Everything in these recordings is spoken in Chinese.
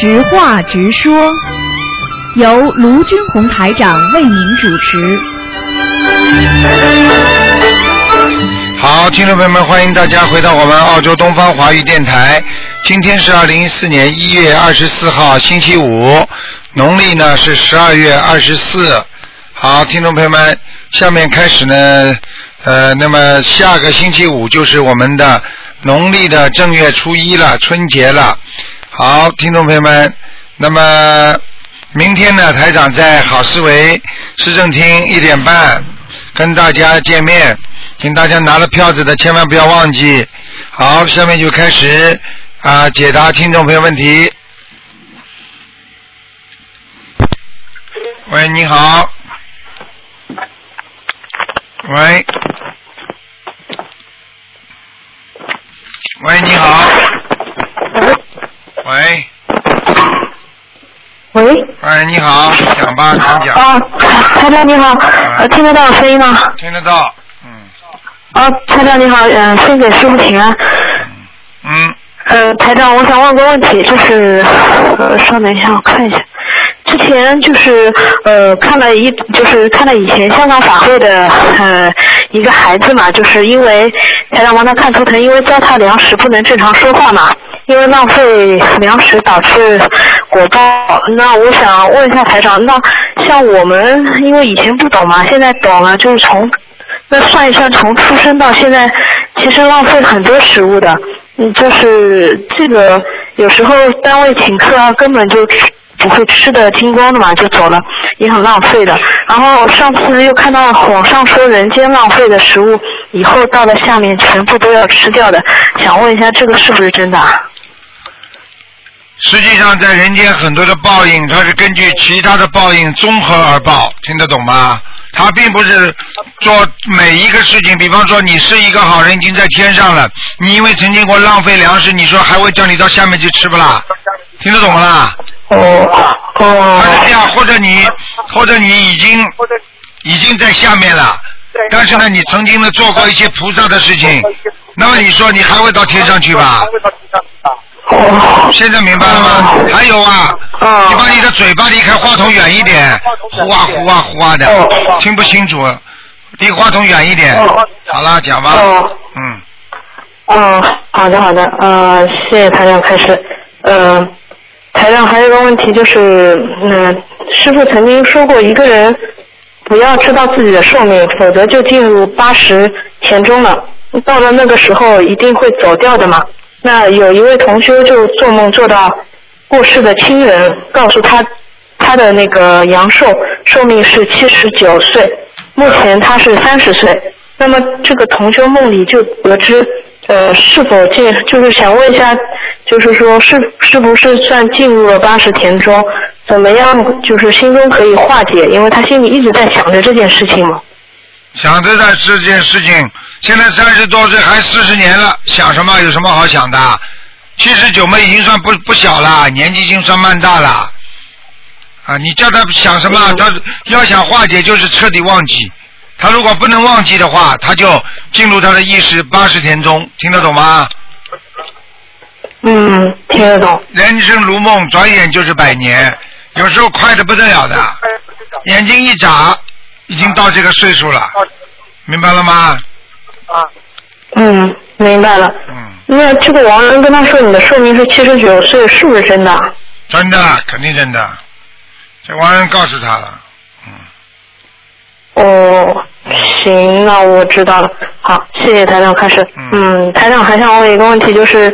直话直说，由卢军红台长为您主持。好，听众朋友们，欢迎大家回到我们澳洲东方华语电台。今天是二零一四年一月二十四号，星期五，农历呢是十二月二十四。好，听众朋友们，下面开始呢，呃，那么下个星期五就是我们的农历的正月初一了，春节了。好，听众朋友们，那么明天呢，台长在好思维市政厅一点半跟大家见面，请大家拿了票子的千万不要忘记。好，下面就开始啊解答听众朋友问题。喂，你好。喂，喂。喂。哎，你好，讲吧，请讲。啊，台长你好，呃，听得到我声音吗？听得到。嗯啊，台长你好，嗯、先给师傅请安。嗯。呃，台长，我想问个问题，就是，呃，稍等一下，我看一下。之前就是呃看了一就是看了以前香港法会的呃一个孩子嘛，就是因为台长帮他看图腾，因为糟蹋粮食不能正常说话嘛，因为浪费粮食导致果报。那我想问一下台长，那像我们因为以前不懂嘛，现在懂了，就是从那算一算，从出生到现在，其实浪费很多食物的。嗯，就是这个有时候单位请客啊，根本就不会吃的精光的嘛，就走了，也很浪费的。然后上次又看到网上说人间浪费的食物，以后到了下面全部都要吃掉的，想问一下这个是不是真的？实际上，在人间很多的报应，它是根据其他的报应综合而报，听得懂吗？它并不是做每一个事情，比方说你是一个好人，已经在天上了，你因为曾经过浪费粮食，你说还会叫你到下面去吃不啦？听得懂不啦？哦哦。他是这样，或者你，或者你已经已经在下面了，但是呢，你曾经呢做过一些菩萨的事情，那么你说你还会到天上去吧？现在明白了吗？还有啊，你把你的嘴巴离开话筒远一点，呼啊呼啊呼啊的，听不清楚，离话筒远一点。好了，讲吧。嗯。嗯，好的好的，呃，谢谢台长开始。呃，台长还有一个问题就是，嗯、师傅曾经说过，一个人不要知道自己的寿命，否则就进入八十前中了。到了那个时候，一定会走掉的嘛。那有一位同修就做梦做到过世的亲人，告诉他他的那个阳寿寿命是七十九岁，目前他是三十岁。那么这个同修梦里就得知，呃，是否进，就是想问一下，就是说是是不是算进入了八十田中？怎么样，就是心中可以化解？因为他心里一直在想着这件事情嘛。想着在这件事情，现在三十多岁还四十年了，想什么？有什么好想的？七十九嘛，已经算不不小了，年纪已经算蛮大了。啊，你叫他想什么？他要想化解，就是彻底忘记。他如果不能忘记的话，他就进入他的意识八十天中，听得懂吗？嗯，听得懂。人生如梦，转眼就是百年，有时候快的不得了的，眼睛一眨，已经到这个岁数了，明白了吗？啊嗯，明白了。嗯。那这个王人跟他说你的寿命是七十九岁，是不是真的？真的，肯定真的。这王人告诉他了，哦，行，那我知道了。好，谢谢台长开始。嗯，台长还想问一个问题，就是，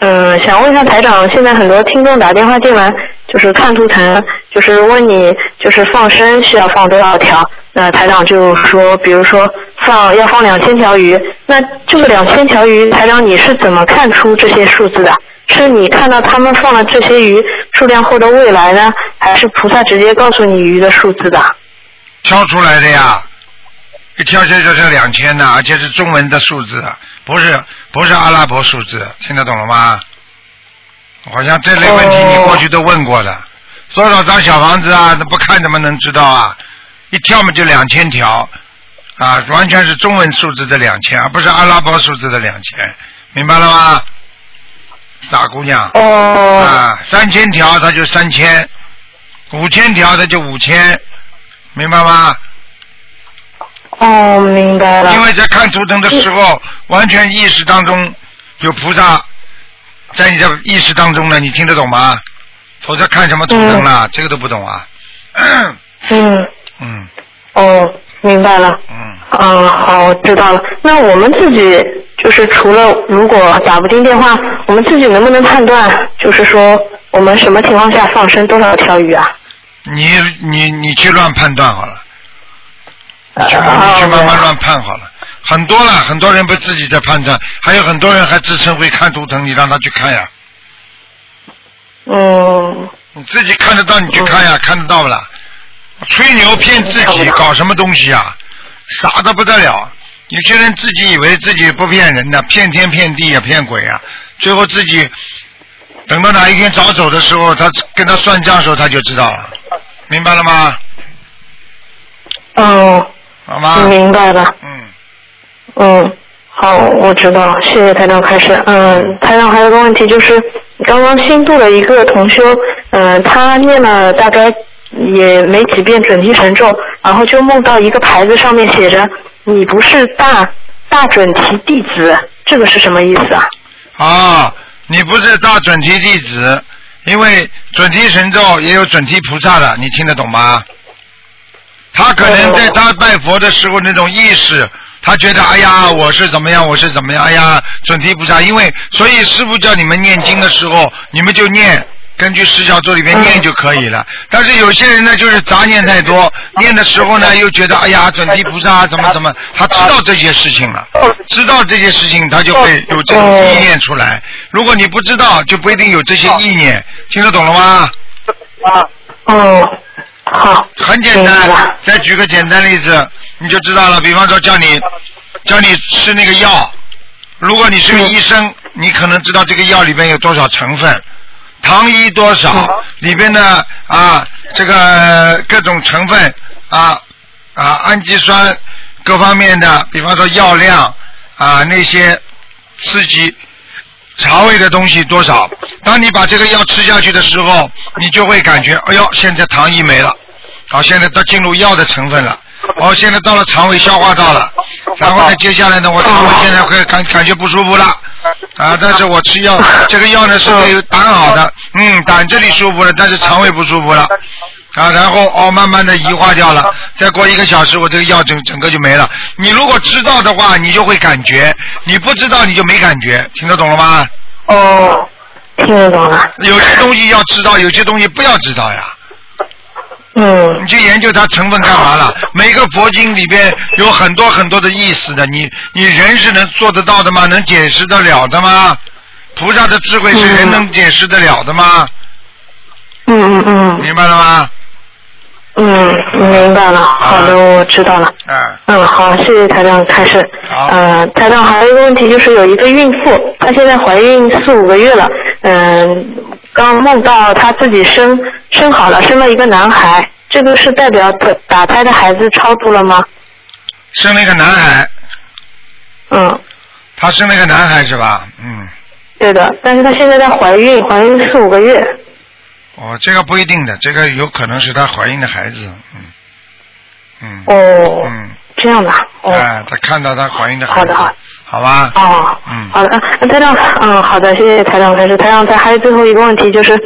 嗯，想问一下台长，现在很多听众打电话进来，就是看图腾，就是问你，就是放生需要放多少条？那台长就说，比如说放要放两千条鱼，那这个两千条鱼，台长你是怎么看出这些数字的？是你看到他们放了这些鱼数量后的未来呢，还是菩萨直接告诉你鱼的数字的？挑出来的呀，一跳就就是两千呢，而且是中文的数字，不是不是阿拉伯数字，听得懂了吗？好像这类问题你过去都问过了，多少张小房子啊？那不看怎么能知道啊？一跳嘛就两千条，啊，完全是中文数字的两千，而不是阿拉伯数字的两千，明白了吗？傻姑娘。哦。啊，三千条他就三千，五千条他就五千，明白吗？哦，明白了。因为在看图腾的时候，完全意识当中有菩萨在你的意识当中呢，你听得懂吗？否则看什么图腾啦，这个都不懂啊。嗯。嗯。哦，明白了。嗯。嗯，好，我知道了。那我们自己就是除了如果打不进电话，我们自己能不能判断，就是说我们什么情况下放生多少条鱼啊？你你你去乱判断好了，你去啊你去慢慢乱判好了。很多了，很多人不自己在判断，还有很多人还自称会看图腾，你让他去看呀。嗯。你自己看得到，你去看呀，看得到不啦？吹牛骗自己，搞什么东西啊？傻的不得了！有些人自己以为自己不骗人的，骗天骗地呀，骗鬼啊！最后自己等到哪一天早走的时候，他跟他算账的时候，他就知道了，明白了吗？哦。好吗？明白了。嗯。嗯，好，我知道了，谢谢台长开始。嗯，台长还有个问题就是，刚刚新度了一个同修，嗯，他念了大概也没几遍准提神咒，然后就梦到一个牌子上面写着“你不是大大准提弟子”，这个是什么意思啊？啊，你不是大准提弟子，因为准提神咒也有准提菩萨的，你听得懂吗？他可能在他拜佛的时候那种意识，他觉得哎呀我是怎么样，我是怎么样，哎呀准提菩萨，因为所以师傅叫你们念经的时候，你们就念。根据十小咒里面念就可以了，但是有些人呢，就是杂念太多，念的时候呢，又觉得哎呀，准提菩萨怎么怎么，他知道这些事情了，知道这些事情，他就会有这种意念出来。如果你不知道，就不一定有这些意念，听得懂了吗？啊，哦，好，很简单，再举个简单例子，你就知道了。比方说，叫你叫你吃那个药，如果你是个医生，你可能知道这个药里边有多少成分。糖衣多少？里边的啊，这个各种成分啊啊，氨基酸各方面的，比方说药量啊，那些刺激肠胃的东西多少？当你把这个药吃下去的时候，你就会感觉，哎呦，现在糖衣没了，好，现在都进入药的成分了，哦，现在到了肠胃消化道了，然后呢，接下来呢，我肠胃现在会感感觉不舒服了。啊，但是我吃药，这个药呢是给胆好的，嗯，胆这里舒服了，但是肠胃不舒服了，啊，然后哦，慢慢的移化掉了，再过一个小时，我这个药整整个就没了。你如果知道的话，你就会感觉；你不知道，你就没感觉。听得懂了吗？哦，听得懂了。有些东西要知道，有些东西不要知道呀。嗯。你去研究它成分干嘛了？每个佛经里边有很多很多的意思的，你你人是能做得到的吗？能解释得了的吗？菩萨的智慧是人能解释得了的吗？嗯嗯嗯。明白了吗？嗯，明白了。好的，我知道了。嗯。嗯，好，谢谢台长开始。好。呃，台长还有一个问题，就是有一个孕妇，她现在怀孕四五个月了，嗯，刚梦到她自己生生好了，生了一个男孩，这个是代表打打胎的孩子超度了吗？生了一个男孩。嗯。她生了一个男孩是吧？嗯。对的，但是她现在在怀孕，怀孕四五个月。哦，这个不一定的，这个有可能是她怀孕的孩子，嗯，嗯。哦。嗯。这样的。哦。哎，她看到她怀孕的孩子。好的，好。好吧。哦。嗯。好的，嗯，台长，嗯，好的，谢谢台长开始。台长，再还有最后一个问题，就是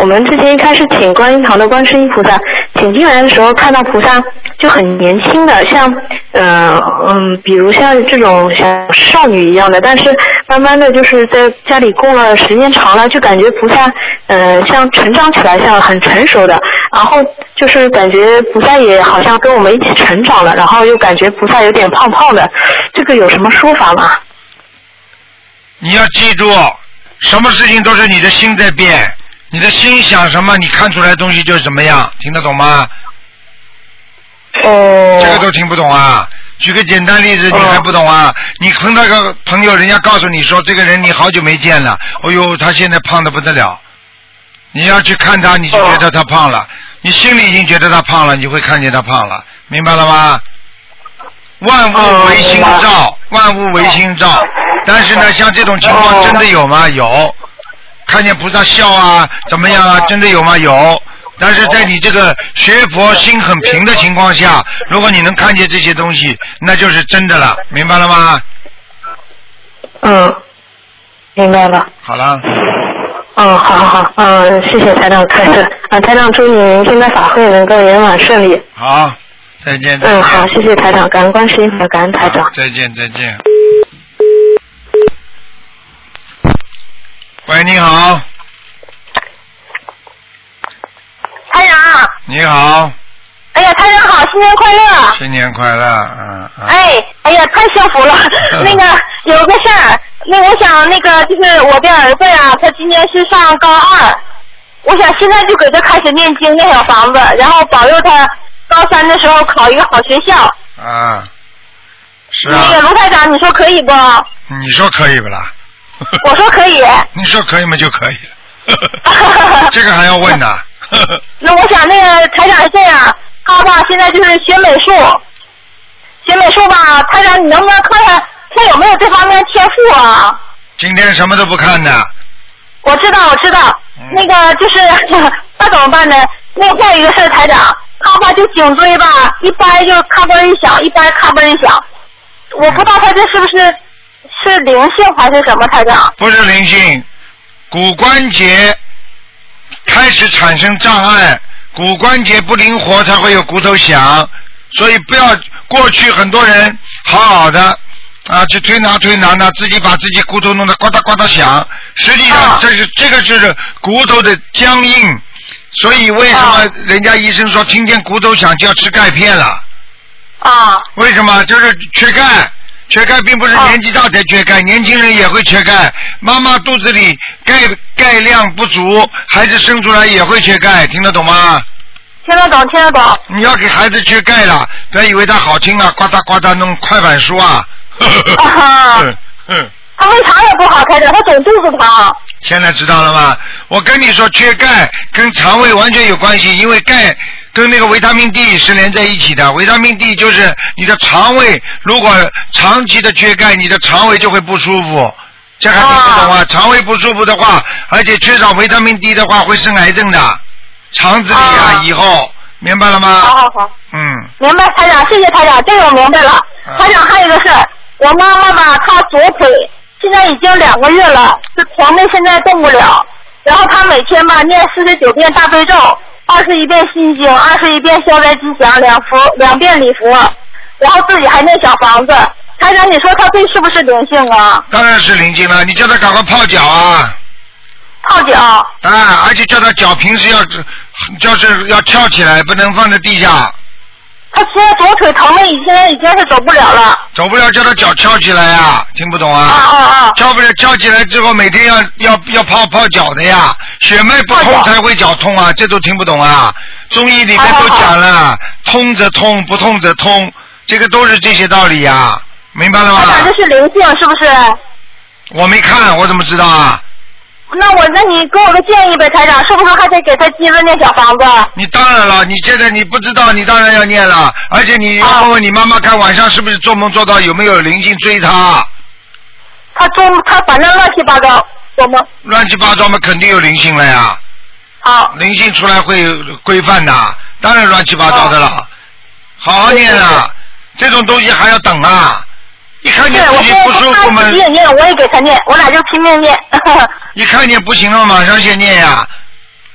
我们之前一开始请观音堂的观世音菩萨，请进来的时候看到菩萨就很年轻的，像，嗯嗯，比如像这种像少女一样的，但是慢慢的就是在家里供了时间长了，就感觉菩萨，嗯，像成长起来，像很成熟的，然后就是感觉菩萨也好像跟我们一起成长了，然后又感觉菩萨有点胖胖的，这个有什么说法吗？你要记住，什么事情都是你的心在变，你的心想什么，你看出来的东西就是怎么样，听得懂吗？哦。这个都听不懂啊！举个简单例子，你还不懂啊？你碰到个朋友，人家告诉你说，这个人你好久没见了，哦呦，他现在胖的不得了。你要去看他，你就觉得他胖了，你心里已经觉得他胖了，你会看见他胖了，明白了吗？万物唯心造，万物唯心造。但是呢，像这种情况真的有吗？有。看见菩萨笑啊，怎么样啊？真的有吗？有。但是在你这个学佛心很平的情况下，如果你能看见这些东西，那就是真的了，明白了吗？嗯，明白了。好了，嗯，好好好，嗯，谢谢台长开示。啊，台长祝你明天的法会能够圆满顺利。好，再见，再见。嗯，好，谢谢台长，感恩观世音菩萨，感恩台长。再见，再见。喂，你好，台长，你好，哎呀，台长好，新年快乐！新年快乐，嗯嗯。哎，哎呀，太幸福了。那个有个事儿，那我想那个就是我的儿子呀，他今年是上高二，我想现在就给他开始念经念小房子，然后保佑他高三的时候考一个好学校。啊，是啊那个啊，卢台长，你说可以不？你说可以不啦？我说可以。你说可以吗？就可以了。这个还要问呢？那我想那个台长是这样，他吧现在就是学美术，学美术吧，台长你能不能看看他有没有这方面天赋啊？今天什么都不看的，我知道，我知道，嗯那个就是那怎么办呢？那还有一个事儿，台长，他吧就颈椎吧，一掰就咔嘣一响，一掰咔嘣一响，我不知道他这是不是是灵性还是什么，台长？不是灵性，骨关节开始产生障碍，骨关节不灵活才会有骨头响，所以不要过去很多人好好的啊去推拿推拿呢，自己把自己骨头弄得呱嗒呱嗒响，实际上啊这是这个就是骨头的僵硬，所以为什么啊人家医生说听见骨头响就要吃钙片了？啊为什么？就是缺钙。缺钙并不是哦年纪大才缺钙，年轻人也会缺钙。妈妈肚子里钙钙量不足，孩子生出来也会缺钙，听得懂吗？听得懂，听得懂。你要给孩子缺钙了，不要以为他好听啊，呱嗒呱嗒弄快板书啊。啊哼哼 他胃肠也不好，开的，他总肚子疼。现在知道了吗？我跟你说，缺钙跟肠胃完全有关系，因为钙跟那个维他命 D 是连在一起的。维他命 D 就是你的肠胃，如果长期的缺钙，你的肠胃就会不舒服。这还听不懂啊？肠胃不舒服的话，而且缺少维他命 D 的话，会生癌症的，肠子里啊啊以后明白了吗？好好好。嗯，明白，台长，谢谢台长，这个我明白了。啊台长，还有一个事儿，我妈妈吧，她左腿现在已经两个月了，这疼的现在动不了。然后她每天吧念四十九遍大悲咒，二十一遍心经，二十一遍消灾吉祥，两幅两遍礼佛，然后自己还念小房子。台长，你说他这是不是灵性啊？当然是灵性了。你叫他赶快泡脚啊！泡脚。啊，而且叫他脚平时要，就是要翘起来，不能放在地下。她现在左腿疼的已现在已经是走不了了。走不了，叫他脚翘起来呀、听不懂啊啊？啊啊！翘不了，翘起来之后每天要要要泡泡脚的呀，血脉不通才会脚痛啊，这都听不懂啊？中医里面都讲了，通则痛，不通则通，这个都是这些道理呀、明白了吗台？长，这是灵性是不是？我没看，我怎么知道啊？那我那你给我个建议呗，台长，是不是还得给他接着念小房子？你当然了，你现在你不知道，你当然要念了，而且你要问问你妈妈，看晚上是不是做梦做到有没有灵性追她，他做他反正乱七八糟，我们乱七八糟嘛，肯定有灵性了呀。好灵性出来会规范的，当然乱七八糟的哦了。好好念啊，这种东西还要等啊！一看见对，我自己不舒服嘛说他自己，也念，我也给他念，我俩就拼命念。一看见不行了，马上先念呀，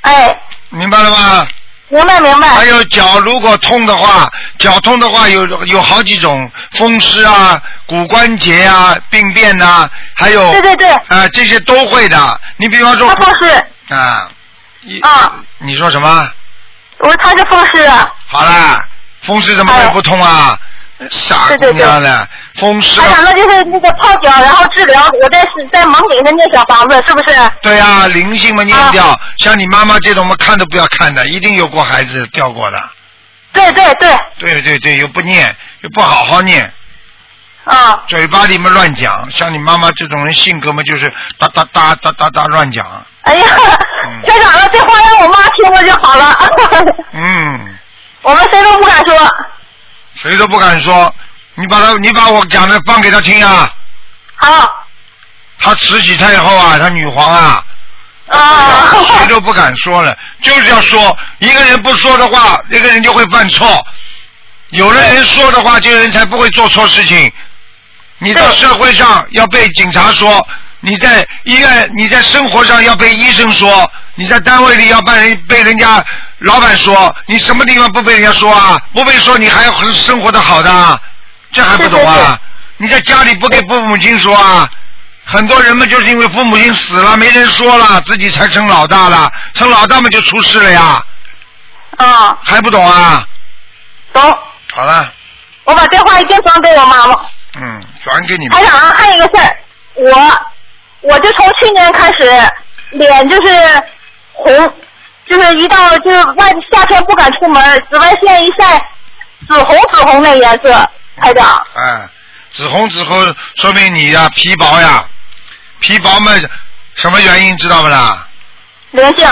哎，明白了吗？明白明白。还有脚如果痛的话，脚痛的话有有好几种，风湿啊、骨关节啊、病变呐、还有对对对，啊这些都会的。你比方说他风湿，啊，一啊你说什么？我说他是风湿，好啦，风湿怎么会不痛啊？傻姑娘的，风湿哎呀那就是那个泡脚，然后治疗，我再再猛给他念小房子，是不是？对啊，灵性嘛念掉，啊像你妈妈这种，我们看都不要看的，一定有过孩子掉过的。对对对，对对对，又不念，又不好好念，啊，嘴巴里面乱讲。像你妈妈这种人性格嘛，就是哒哒哒哒哒哒乱讲。哎呀，嗯台长，这话让我妈听了就好了，嗯，我们谁都不敢说。谁都不敢说。你把他，你把我讲的放给他听啊。好，他慈禧太后啊，他女皇啊，啊，谁都不敢说了，就是要说。一个人不说的话，那个人就会犯错。有的人说的话，这个人才不会做错事情。你到社会上要被警察说，你在医院，你在生活上要被医生说，你在单位里要被人被人家老板说，你什么地方不被人家说啊？不被说，你还要很生活的好的啊，这还不懂啊？你在家里不给父母亲说啊？很多人们就是因为父母亲死了，没人说了，自己才成老大了，成老大嘛就出事了呀，啊，还不懂啊？懂。好了，我把电话一定转给我妈妈。嗯，转给你们台。长啊，还有一个事儿，我我就从去年开始脸就是红，就是一到就是外夏天不敢出门，紫外线一晒，紫红紫红的颜色。台长，哎，紫红紫红，说明你呀、皮薄呀，皮薄嘛，什么原因知道不啦？灵性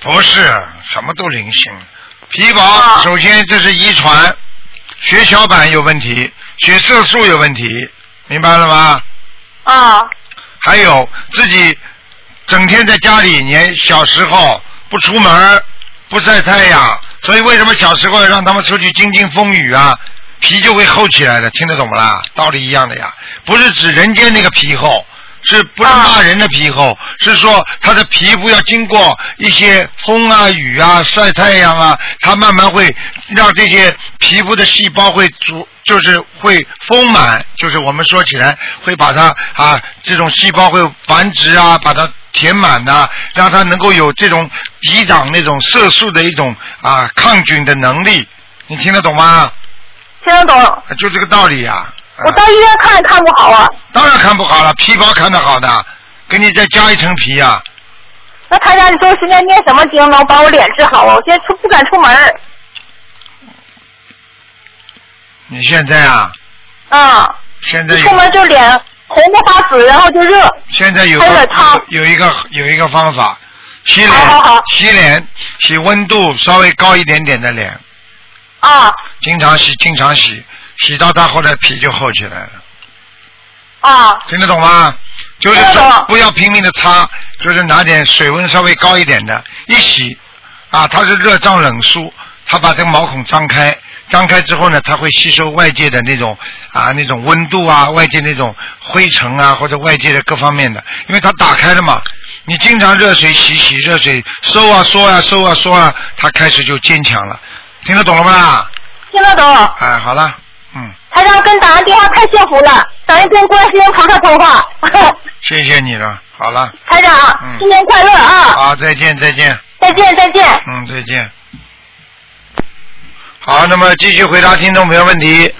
不是，什么都灵性。皮薄，啊首先这是遗传，血小板有问题，血色素有问题，明白了吗？啊还有自己整天在家里，年小时候不出门，不晒太阳，所以为什么小时候让他们出去经经风雨啊？皮就会厚起来的，听得懂不啦？道理一样的呀，不是指人间那个皮厚，是不是骂人的皮厚？是说他的皮肤要经过一些风啊、雨啊、晒太阳啊，它慢慢会让这些皮肤的细胞会足，就是会丰满，就是我们说起来会把它啊这种细胞会繁殖啊，把它填满呐、让它能够有这种抵挡那种色素的一种啊抗菌的能力。你听得懂吗？听得懂。啊就这个道理呀、啊。我到医院看也看不好啊。当然看不好了，皮薄看得好的，给你再加一层皮呀、那他家，你说我现在念什么经能把我脸治好啊？我现在出不敢出门。儿。你现在啊，啊，现在出门就脸红的发紫，然后就热。现在有个有一个有一个方法，洗脸好好好。洗脸洗温度稍微高一点点的脸，啊。经常洗经常洗，洗到它后来皮就厚起来了，啊听得懂吗？就是说不要拼命的擦，就是拿点水温稍微高一点的，一洗啊，它是热胀冷缩，它把这个毛孔张开，张开之后呢，它会吸收外界的那种啊那种温度啊，外界那种灰尘啊或者外界的各方面的，因为它打开了嘛，你经常热水洗洗，热水收啊缩啊收啊缩啊，它开始就坚强了，听得懂了吗？听得懂。哎，好了，嗯，台长跟打完电话太幸福了，等于跟观世音菩萨通话。谢谢你了，好了，台长，嗯新年快乐啊！好，再见再见。再见再见。嗯，再见。好，那么继续回答听众朋友问题。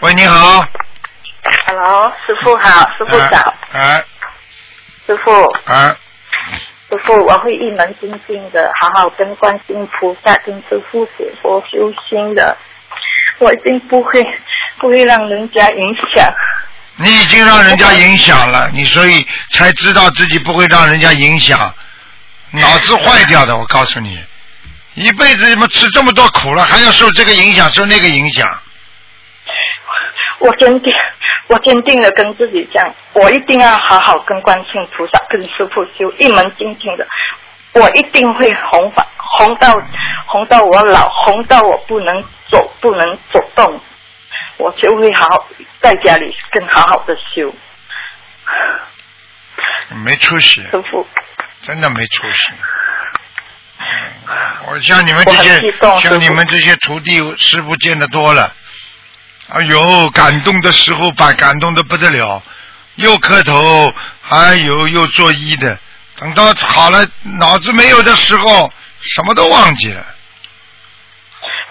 喂，你好。Hello，师傅好，师傅早，哎师傅，哎，师傅，我会一门精进的，好好跟观世音菩萨跟师傅学佛修心的，我一定不会不会让人家影响。你已经让人家影响了，你所以才知道自己不会让人家影响，脑子坏掉的，我告诉你，一辈子怎么吃这么多苦了，还要受这个影响，受那个影响。我坚定，我坚定的跟自己讲，我一定要好好跟观世音菩萨跟师傅修一门精进的，我一定会红发红到红到我老，红到我不能走不能走动，我就会好好在家里更好好的修。没出息，师傅，真的没出息。嗯我像你们这些像你们这些徒弟师傅见的多了，哎呦，感动的时候把感动的不得了，又磕头，哎呦，又作揖的，等到好了，脑子没有的时候，什么都忘记了。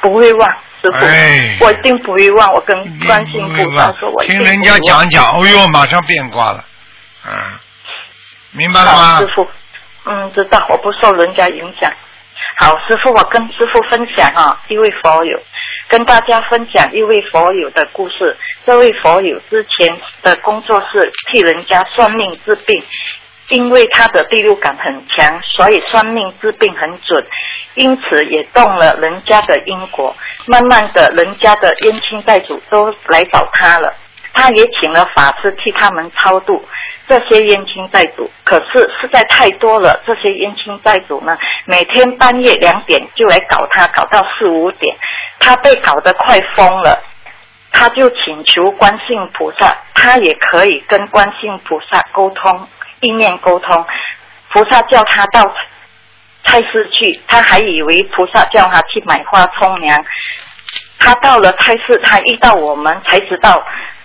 不会忘，师傅，哎我一定不会忘。我跟观世音明白菩萨说，我听人家讲讲，哎呦，马上变卦了，嗯，明白了吗，师？傅，嗯，知道，我不受人家影响。好，师傅，我跟师傅分享啊，一位佛友跟大家分享一位佛友的故事。这位佛友之前的工作是替人家算命治病，因为他的第六感很强，所以算命治病很准，因此也动了人家的因果。慢慢的，人家的冤亲债主都来找他了。他也请了法师替他们超度这些冤亲债主。可是实在太多了，这些冤亲债主呢，每天半夜两点就来搞他，搞到四五点，他被搞得快疯了。他就请求观世菩萨，他也可以跟观世菩萨沟通，意念沟通。菩萨叫他到菜市去，他还以为菩萨叫他去买花冲凉。他到了菜市，他遇到我们，才知道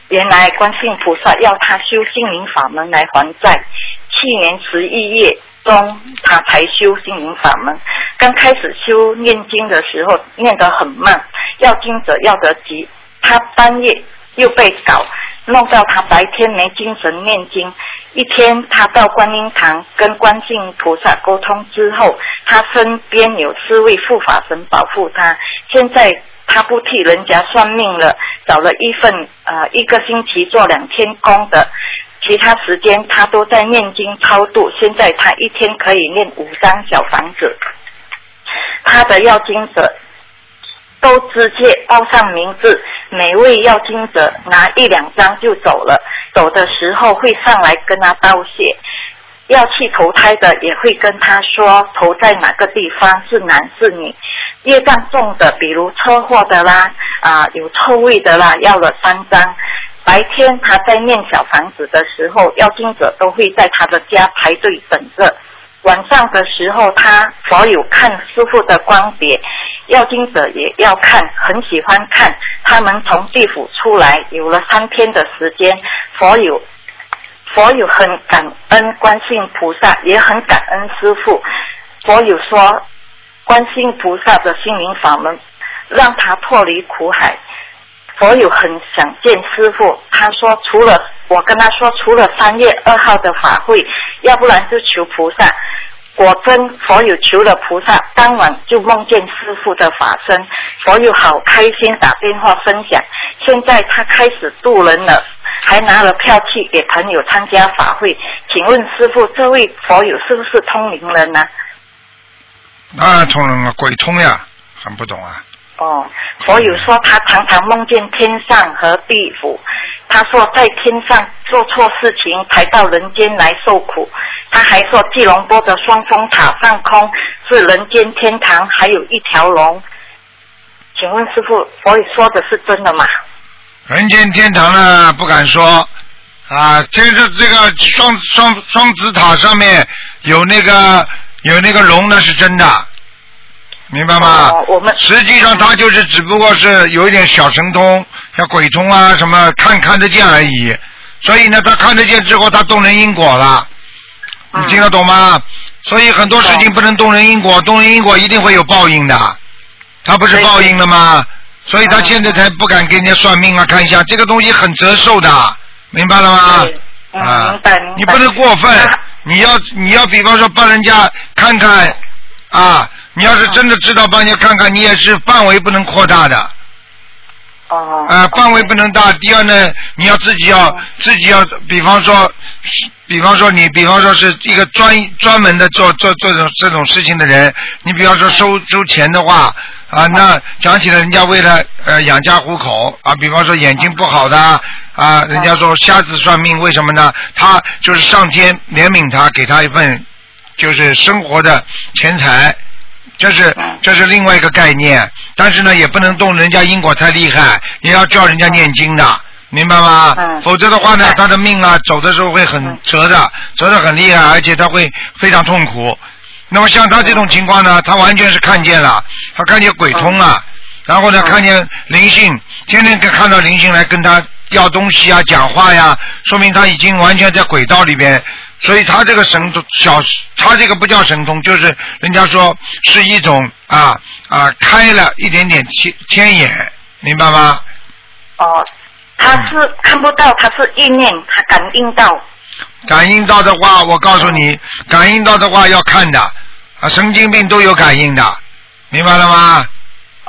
原来观世音菩萨要他修心灵法门来还债。去年十一月中，他才修心灵法门。刚开始修念经的时候，念得很慢，要经者要得急。他半夜又被搞，弄到他白天没精神念经。一天，他到观音堂跟观世菩萨沟通之后，他身边有四位护法神保护他。现在他不替人家算命了，找了一份呃一个星期做两天工的，其他时间他都在念经超度。现在他一天可以念五张小房子，他的要经者都直接报上名字，每位要经者拿一两张就走了。走的时候会上来跟他道谢，要去投胎的也会跟他说投在哪个地方是男是女。业障重的，比如车祸的啦，啊有臭味的啦，要了三张。白天他在念小房子的时候，要经者都会在他的家排队等着。晚上的时候，他所有看师傅的光碟，要经者也要看，很喜欢看。他们从地府出来，有了三天的时间，所有所有很感恩观世菩萨，也很感恩师傅。所有说观世菩萨的心灵法门，让他脱离苦海。所有很想见师傅，他说除了我跟他说，除了三月二号的法会，要不然就求菩萨。果真，佛有求了菩萨，当晚就梦见师傅的法身，佛有好开心，打电话分享。现在他开始渡人了，还拿了票去给朋友参加法会。请问师傅，这位佛友是不是通灵人呢？那通灵啊，鬼通呀，很不懂啊？哦，佛友说他常常梦见天上和地府，他说在天上做错事情，才到人间来受苦。他还说吉隆坡的双峰塔上空是人间天堂，还有一条龙。请问师傅，佛友说的是真的吗？人间天堂呢，不敢说啊。这个这个双双双子塔上面有那个有那个龙，那是真的。明白吗？哦我们实际上他就是只不过是有一点小神通，像鬼通啊什么看看得见而已。所以呢，他看得见之后，他动人因果了。你听得懂吗？所以很多事情不能动人因果，动人因果一定会有报应的。他不是报应了吗？所以他现在才不敢给人家算命啊，看一下这个东西很折寿的，明白了吗？啊你不能过分，你要你要比方说帮人家看看啊，你要是真的知道帮人家看看，你也是范围不能扩大的。哦。啊，范围不能大。第二呢，你要自己要自己要，比方说，比方说你，比方说是一个专专门的做做做这种这种事情的人，你比方说收收钱的话啊，那讲起来人家为了呃养家糊口啊，比方说眼睛不好的啊，人家说瞎子算命，为什么呢？他就是上天怜悯他，给他一份就是生活的钱财。这是这是另外一个概念，但是呢，也不能动人家因果太厉害，也要叫人家念经的，明白吗？嗯。否则的话呢，他的命啊，走的时候会很嗯。折的，折的很厉害，而且他会非常痛苦。那么像他这种情况呢，他完全是看见了，他看见鬼通了，然后呢，嗯。看见灵性，天天看到灵性来跟他要东西啊、讲话呀，说明他已经完全在轨道里边。所以他这个神通小，他这个不叫神通，就是人家说是一种啊啊开了一点点天天眼，明白吗？哦，他是看不到，他是意念，他感应到。感应到的话，我告诉你，感应到的话要看的啊，神经病都有感应的，明白了吗？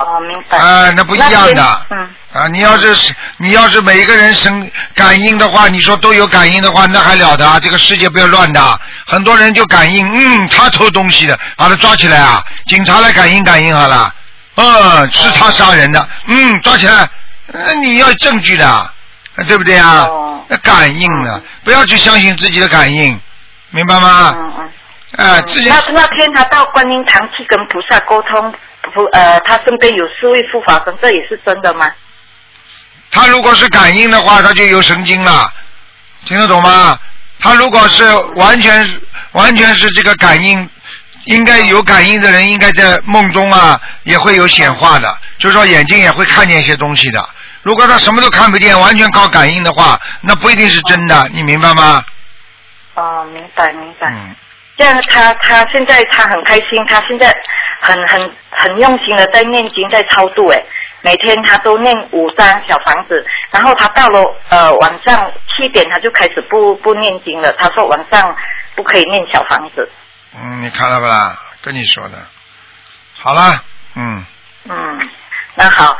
哦，明白。啊，那不一样的。嗯。啊，你要是你要是每一个人神感应的话，你说都有感应的话，那还了得啊！这个世界不要乱的，很多人就感应，嗯，他偷东西的，把他抓起来啊！警察来感应感应好了，嗯，是他杀人的，嗯，抓起来，那你要证据的，对不对啊？哦那感应呢，不要去相信自己的感应，明白吗？嗯嗯。啊，自己那那天他到观音堂去跟菩萨沟通，菩呃，他身边有四位护法神，这也是真的吗？他如果是感应的话，他就有神经了，听得懂吗？他如果是完全完全是这个感应，应该有感应的人，应该在梦中啊也会有显化的，就是说眼睛也会看见一些东西的。如果他什么都看不见，完全靠感应的话，那不一定是真的，你明白吗？哦，明白明白。嗯，这样他他现在他很开心，他现在很很很用心的在念经，在超度哎，每天他都念五张小房子，然后他到了呃晚上七点他就开始不不念经了，他说晚上不可以念小房子。嗯，你看了不啦？跟你说的。好啦，嗯，嗯，那好，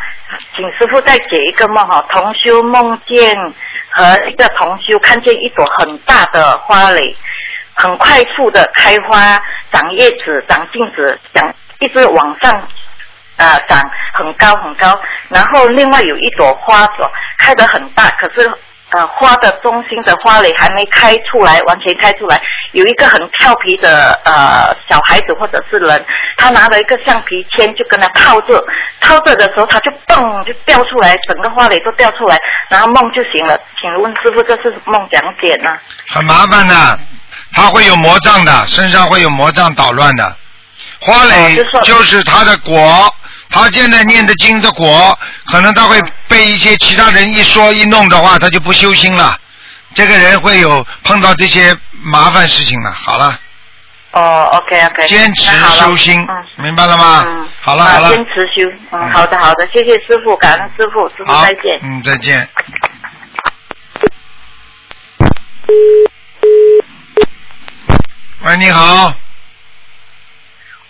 请师傅再解一个梦哈。同修梦见和一个同修看见一朵很大的花蕾，很快速的开花、长叶子、长茎子，长一直往上啊、长很高很高。然后另外有一朵花朵开得很大，可是呃花的中心的花蕾还没开出来，完全开出来。有一个很调皮的呃小孩子或者是人，他拿了一个橡皮签就跟他套着，套着的时候他就嘣就掉出来，整个花蕾都掉出来，然后梦就醒了。请问师傅这是梦讲解呢？很麻烦的，他会有魔障的，身上会有魔障捣乱的。花蕾哦就是他的果，他现在念的经的果，可能他会被一些其他人一说一弄的话，他就不修心了。这个人会有碰到这些麻烦事情了。好了，哦，OK OK，坚持修心，嗯。明白了吗？嗯，好了好了，啊坚持修，嗯，嗯好的好的，谢谢师傅，感恩师傅，师傅再见。嗯，再见。喂，你好，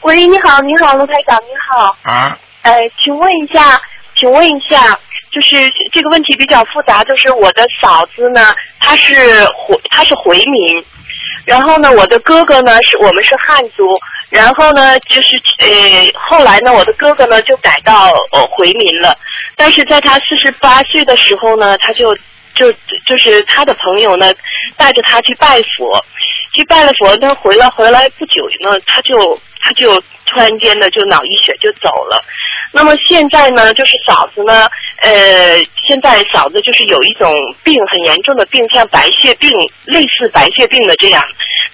喂，你好，你好，卢台长，你好。啊，呃，请问一下，请问一下，就是这个问题比较复杂，就是我的嫂子呢，她是回，她是回民，然后呢，我的哥哥呢是我们是汉族，然后呢，就是呃，后来呢，我的哥哥呢就改到呃回民了，但是在他四十八岁的时候呢，他就就就是他的朋友呢带着他去拜佛，去拜了佛呢，回来回来不久呢，他就他就突然间呢就脑溢血就走了。那么现在呢，就是嫂子呢，呃，现在嫂子就是有一种病很严重的病，像白血病，类似白血病的这样。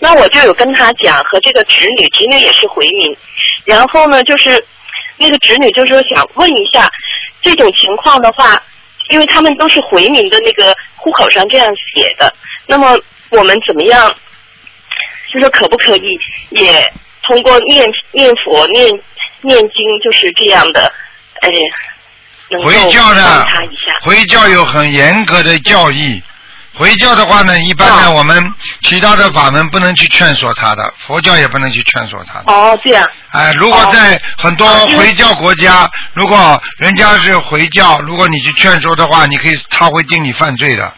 那我就有跟他讲，和这个侄女，侄女也是回民，然后呢，就是那个侄女就说想问一下，这种情况的话，因为他们都是回民的那个户口上这样写的，那么我们怎么样？就说可不可以也通过念念佛、念念经，就是这样的，哎，回教帮呢回教有很严格的教义。回教的话呢，一般呢，哦我们其他的法门不能去劝说他的，佛教也不能去劝说他的。哦，这样。哎，如果在很多回教国家，如果人家是回教，如果你去劝说的话，你可以，他会定你犯罪的。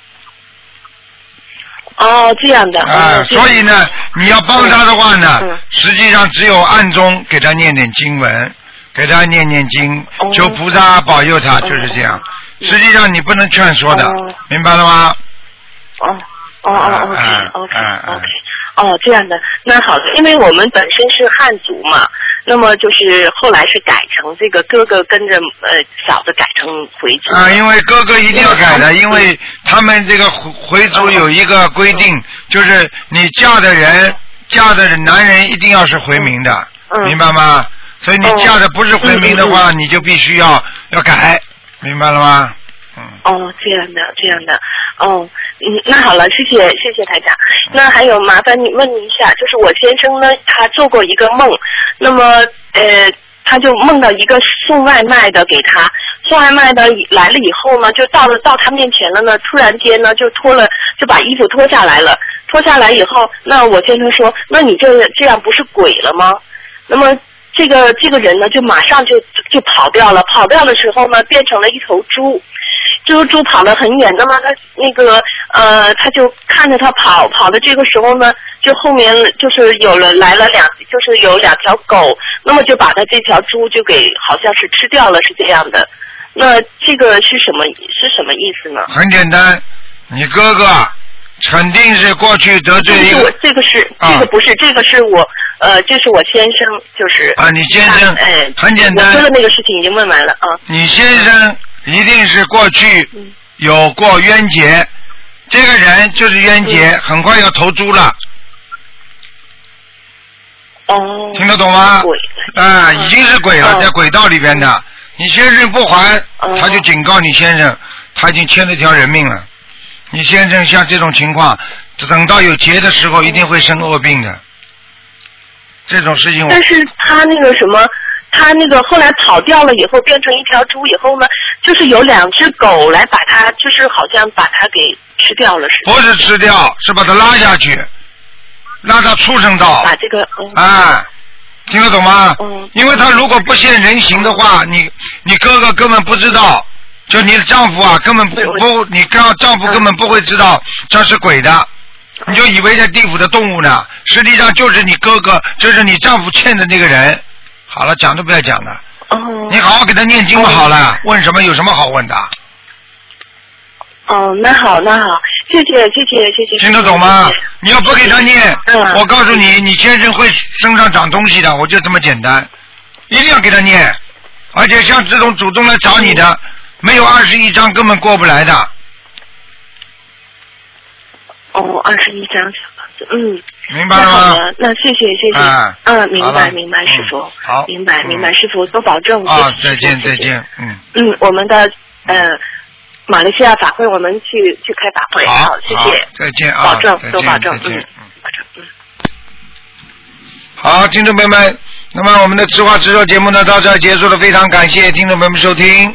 哦，这样的。啊，所以呢，你要帮他的话呢嗯，实际上只有暗中给他念点经文，给他念念经，哦。求菩萨保佑他，就是这样。实际上你不能劝说的哦，明白了吗？哦哦哦，OK 嗯 OK 嗯嗯 OK，哦，这样的，那好的，因为我们本身是汉族嘛，那么就是后来是改成这个哥哥跟着呃嫂子改成回族。啊，因为哥哥一定要改的，嗯因为他们这个回回族有一个规定，就是你嫁的人，嫁的男人一定要是回民的，嗯明白吗？所以你哦嫁的不是回民的话，你就必须要要改，明白了吗？嗯。哦，这样的，这样的，哦，嗯，那好了，谢谢，谢谢台长。那还有麻烦你问一下，就是我先生呢，他做过一个梦，那么呃，他就梦到一个送外卖的给他，送外卖的来了以后呢，就到了到他面前了呢，突然间呢就脱了，就把衣服脱下来了，脱下来以后，那我先生说，那你这这样不是鬼了吗？那么这个这个人呢，就马上就就跑掉了，跑掉的时候呢，变成了一头猪。这个猪跑得很远，那么他那个呃，他就看着他跑，跑的这个时候呢，就后面就是有了来了两，就是有两条狗，那么就把他这条猪就给好像是吃掉了，是这样的。那这个是什么是什么意思呢？很简单，你哥哥肯定是过去得罪一这个是我这个是啊这个不是这个是我呃这是我先生就是啊，你先生哎很简单我说的那个事情已经问完了啊。你先生一定是过去嗯有过冤结，这个人就是冤结，嗯很快要投猪了，哦。听得懂吗？鬼啊，嗯已经是鬼了，哦在轨道里边的。你先生不还，哦他就警告你先生，他已经欠了条人命了。你先生像这种情况，等到有劫的时候，一定会生恶病的。这种事情我但是他那个什么，他那个后来跑掉了以后，变成一条猪以后呢，就是有两只狗来把它，就是好像把它给吃掉了似的。不是吃掉，是把他拉下去，拉到畜生道。把这个嗯啊，听得懂吗？嗯因为他如果不现人形的话，你你哥哥根本不知道，就你的丈夫啊，根本不不，你刚丈夫根本不会知道这是鬼的，你就以为在地府的动物呢，实际上就是你哥哥，就是你丈夫欠的那个人。好了，讲都不要讲了，哦。你好好给他念经嘛好了，问什么有什么好问的？哦，那好那好，谢谢谢谢谢谢。听得懂吗？你要不给他念，嗯。我告诉你，你先生会身上长东西的，我就这么简单，一定要给他念。而且像这种主动来找你的，没有二十一张根本过不来的，哦，二十一张嗯。明白了吗？那好的，那谢谢谢谢。啊嗯，明白明白，嗯师傅。好明白嗯明白，师傅多保重。啊，再见再见，嗯，嗯，我们的呃马来西亚法会，我们去去开法会。好，谢谢。再见啊，保重再见多保重再见嗯嗯。保重嗯。好，听众朋友们，那么我们的直话直说节目呢到这儿结束了，非常感谢听众朋友们收听。